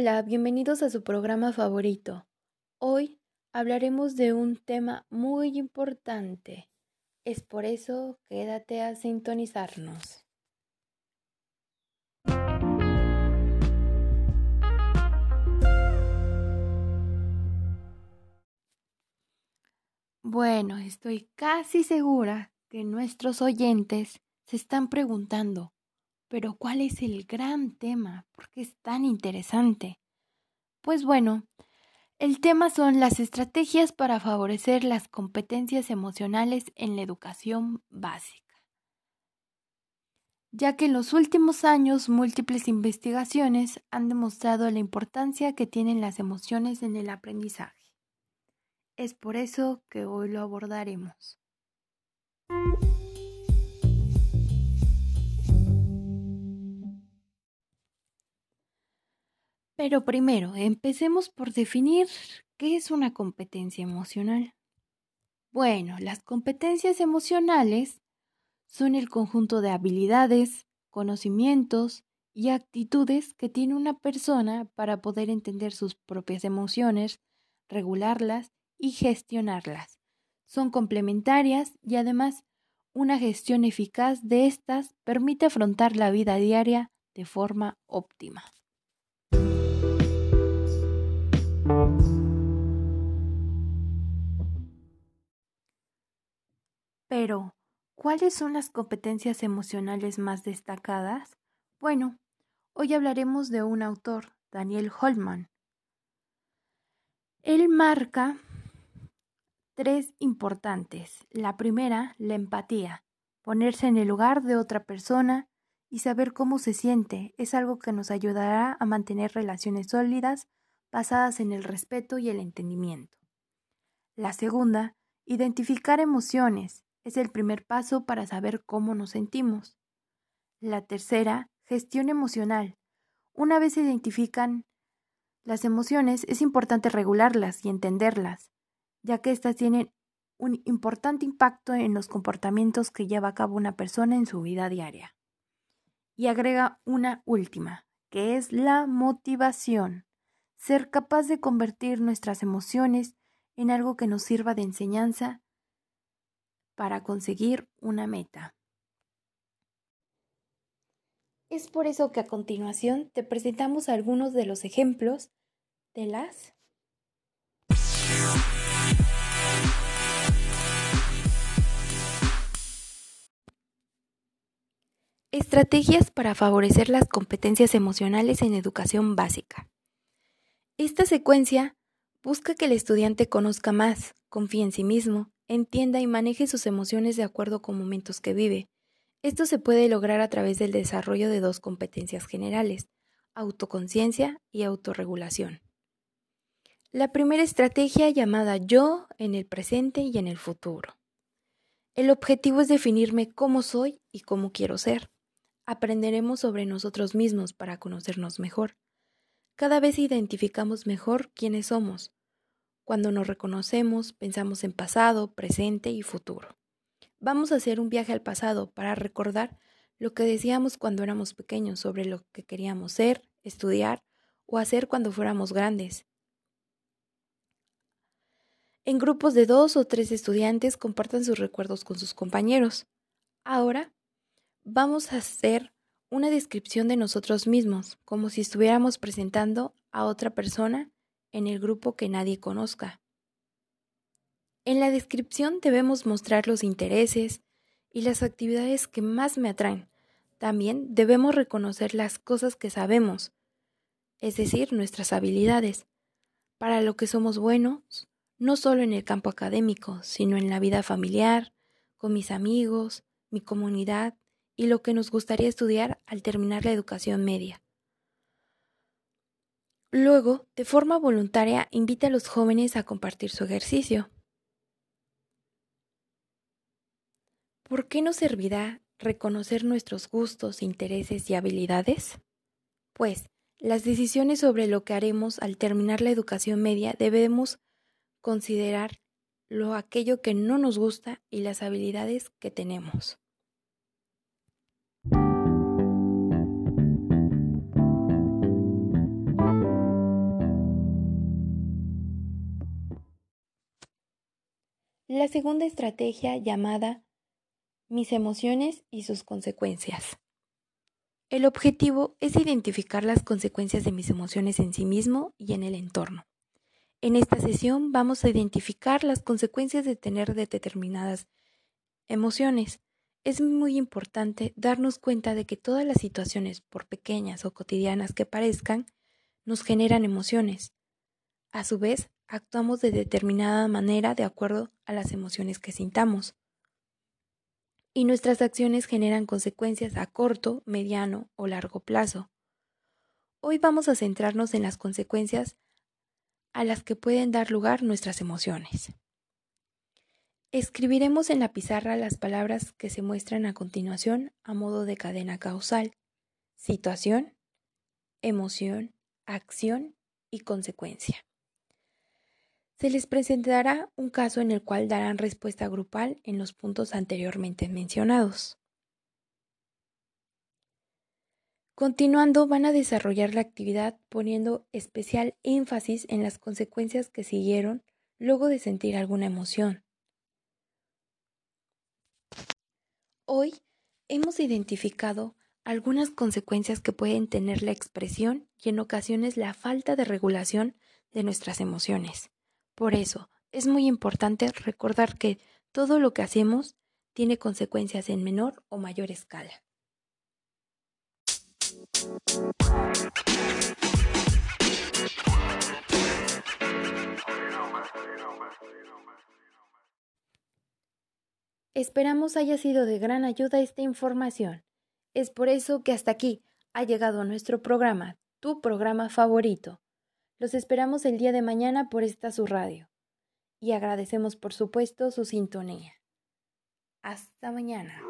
Hola, bienvenidos a su programa favorito. Hoy hablaremos de un tema muy importante. Es por eso quédate a sintonizarnos. Bueno, estoy casi segura que nuestros oyentes se están preguntando, pero ¿cuál es el gran tema? ¿Por qué es tan interesante? Pues bueno, el tema son las estrategias para favorecer las competencias emocionales en la educación básica. Ya que en los últimos años múltiples investigaciones han demostrado la importancia que tienen las emociones en el aprendizaje. Es por eso que hoy lo abordaremos. Pero primero, empecemos por definir qué es una competencia emocional. Bueno, las competencias emocionales son el conjunto de habilidades, conocimientos y actitudes que tiene una persona para poder entender sus propias emociones, regularlas y gestionarlas. Son complementarias y además una gestión eficaz de estas permite afrontar la vida diaria de forma óptima. ¿Cuáles son las competencias emocionales más destacadas? Bueno, hoy hablaremos de un autor, Daniel Holman. Él marca tres importantes. La primera, la empatía, ponerse en el lugar de otra persona y saber cómo se siente es algo que nos ayudará a mantener relaciones sólidas basadas en el respeto y el entendimiento. La segunda, identificar emociones, es el primer paso para saber cómo nos sentimos. La tercera, gestión emocional. Una vez se identifican las emociones, es importante regularlas y entenderlas ya que éstas tienen un importante impacto en los comportamientos que lleva a cabo una persona en su vida diaria. Y agrega una última, que es la motivación. Ser capaz de convertir nuestras emociones en algo que nos sirva de enseñanza para conseguir una meta. Es por eso que a continuación te presentamos algunos de los ejemplos de las Estrategias para favorecer las competencias emocionales en educación básica. Esta secuencia busca que el estudiante conozca más, confíe en sí mismo, entienda y maneje sus emociones de acuerdo con momentos que vive. Esto se puede lograr a través del desarrollo de dos competencias generales, autoconciencia y autorregulación. La primera estrategia llamada yo en el presente y en el futuro. El objetivo es definirme cómo soy y cómo quiero ser aprenderemos sobre nosotros mismos para conocernos mejor. Cada vez identificamos mejor quiénes somos. Cuando nos reconocemos, pensamos en pasado, presente y futuro. Vamos a hacer un viaje al pasado para recordar lo que decíamos cuando éramos pequeños sobre lo que queríamos ser, estudiar o hacer cuando fuéramos grandes. En grupos de dos o tres estudiantes compartan sus recuerdos con sus compañeros. Ahora vamos a hacer una descripción de nosotros mismos, como si estuviéramos presentando a otra persona en el grupo que nadie conozca. En la descripción debemos mostrar los intereses y las actividades que más me atraen. También debemos reconocer las cosas que sabemos, es decir, nuestras habilidades, para lo que somos buenos, no solo en el campo académico, sino en la vida familiar, con mis amigos, mi comunidad y lo que nos gustaría estudiar al terminar la educación media. Luego, de forma voluntaria, invita a los jóvenes a compartir su ejercicio. ¿Por qué nos servirá reconocer nuestros gustos, intereses y habilidades? Pues, las decisiones sobre lo que haremos al terminar la educación media debemos considerar lo aquello que no nos gusta y las habilidades que tenemos. La segunda estrategia llamada mis emociones y sus consecuencias. El objetivo es identificar las consecuencias de mis emociones en sí mismo y en el entorno. En esta sesión vamos a identificar las consecuencias de tener determinadas emociones. Es muy importante darnos cuenta de que todas las situaciones, por pequeñas o cotidianas que parezcan, nos generan emociones. A su vez, actuamos de determinada manera de acuerdo a las emociones que sintamos. Y nuestras acciones generan consecuencias a corto, mediano o largo plazo. Hoy vamos a centrarnos en las consecuencias a las que pueden dar lugar nuestras emociones. Escribiremos en la pizarra las palabras que se muestran a continuación a modo de cadena causal. Situación, emoción, acción y consecuencia. Se les presentará un caso en el cual darán respuesta grupal en los puntos anteriormente mencionados. Continuando, van a desarrollar la actividad poniendo especial énfasis en las consecuencias que siguieron luego de sentir alguna emoción. Hoy hemos identificado algunas consecuencias que pueden tener la expresión y en ocasiones la falta de regulación de nuestras emociones. Por eso, es muy importante recordar que todo lo que hacemos tiene consecuencias en menor o mayor escala. Esperamos haya sido de gran ayuda esta información. Es por eso que hasta aquí ha llegado nuestro programa, tu programa favorito. Los esperamos el día de mañana por esta su radio. Y agradecemos por supuesto su sintonía. Hasta mañana.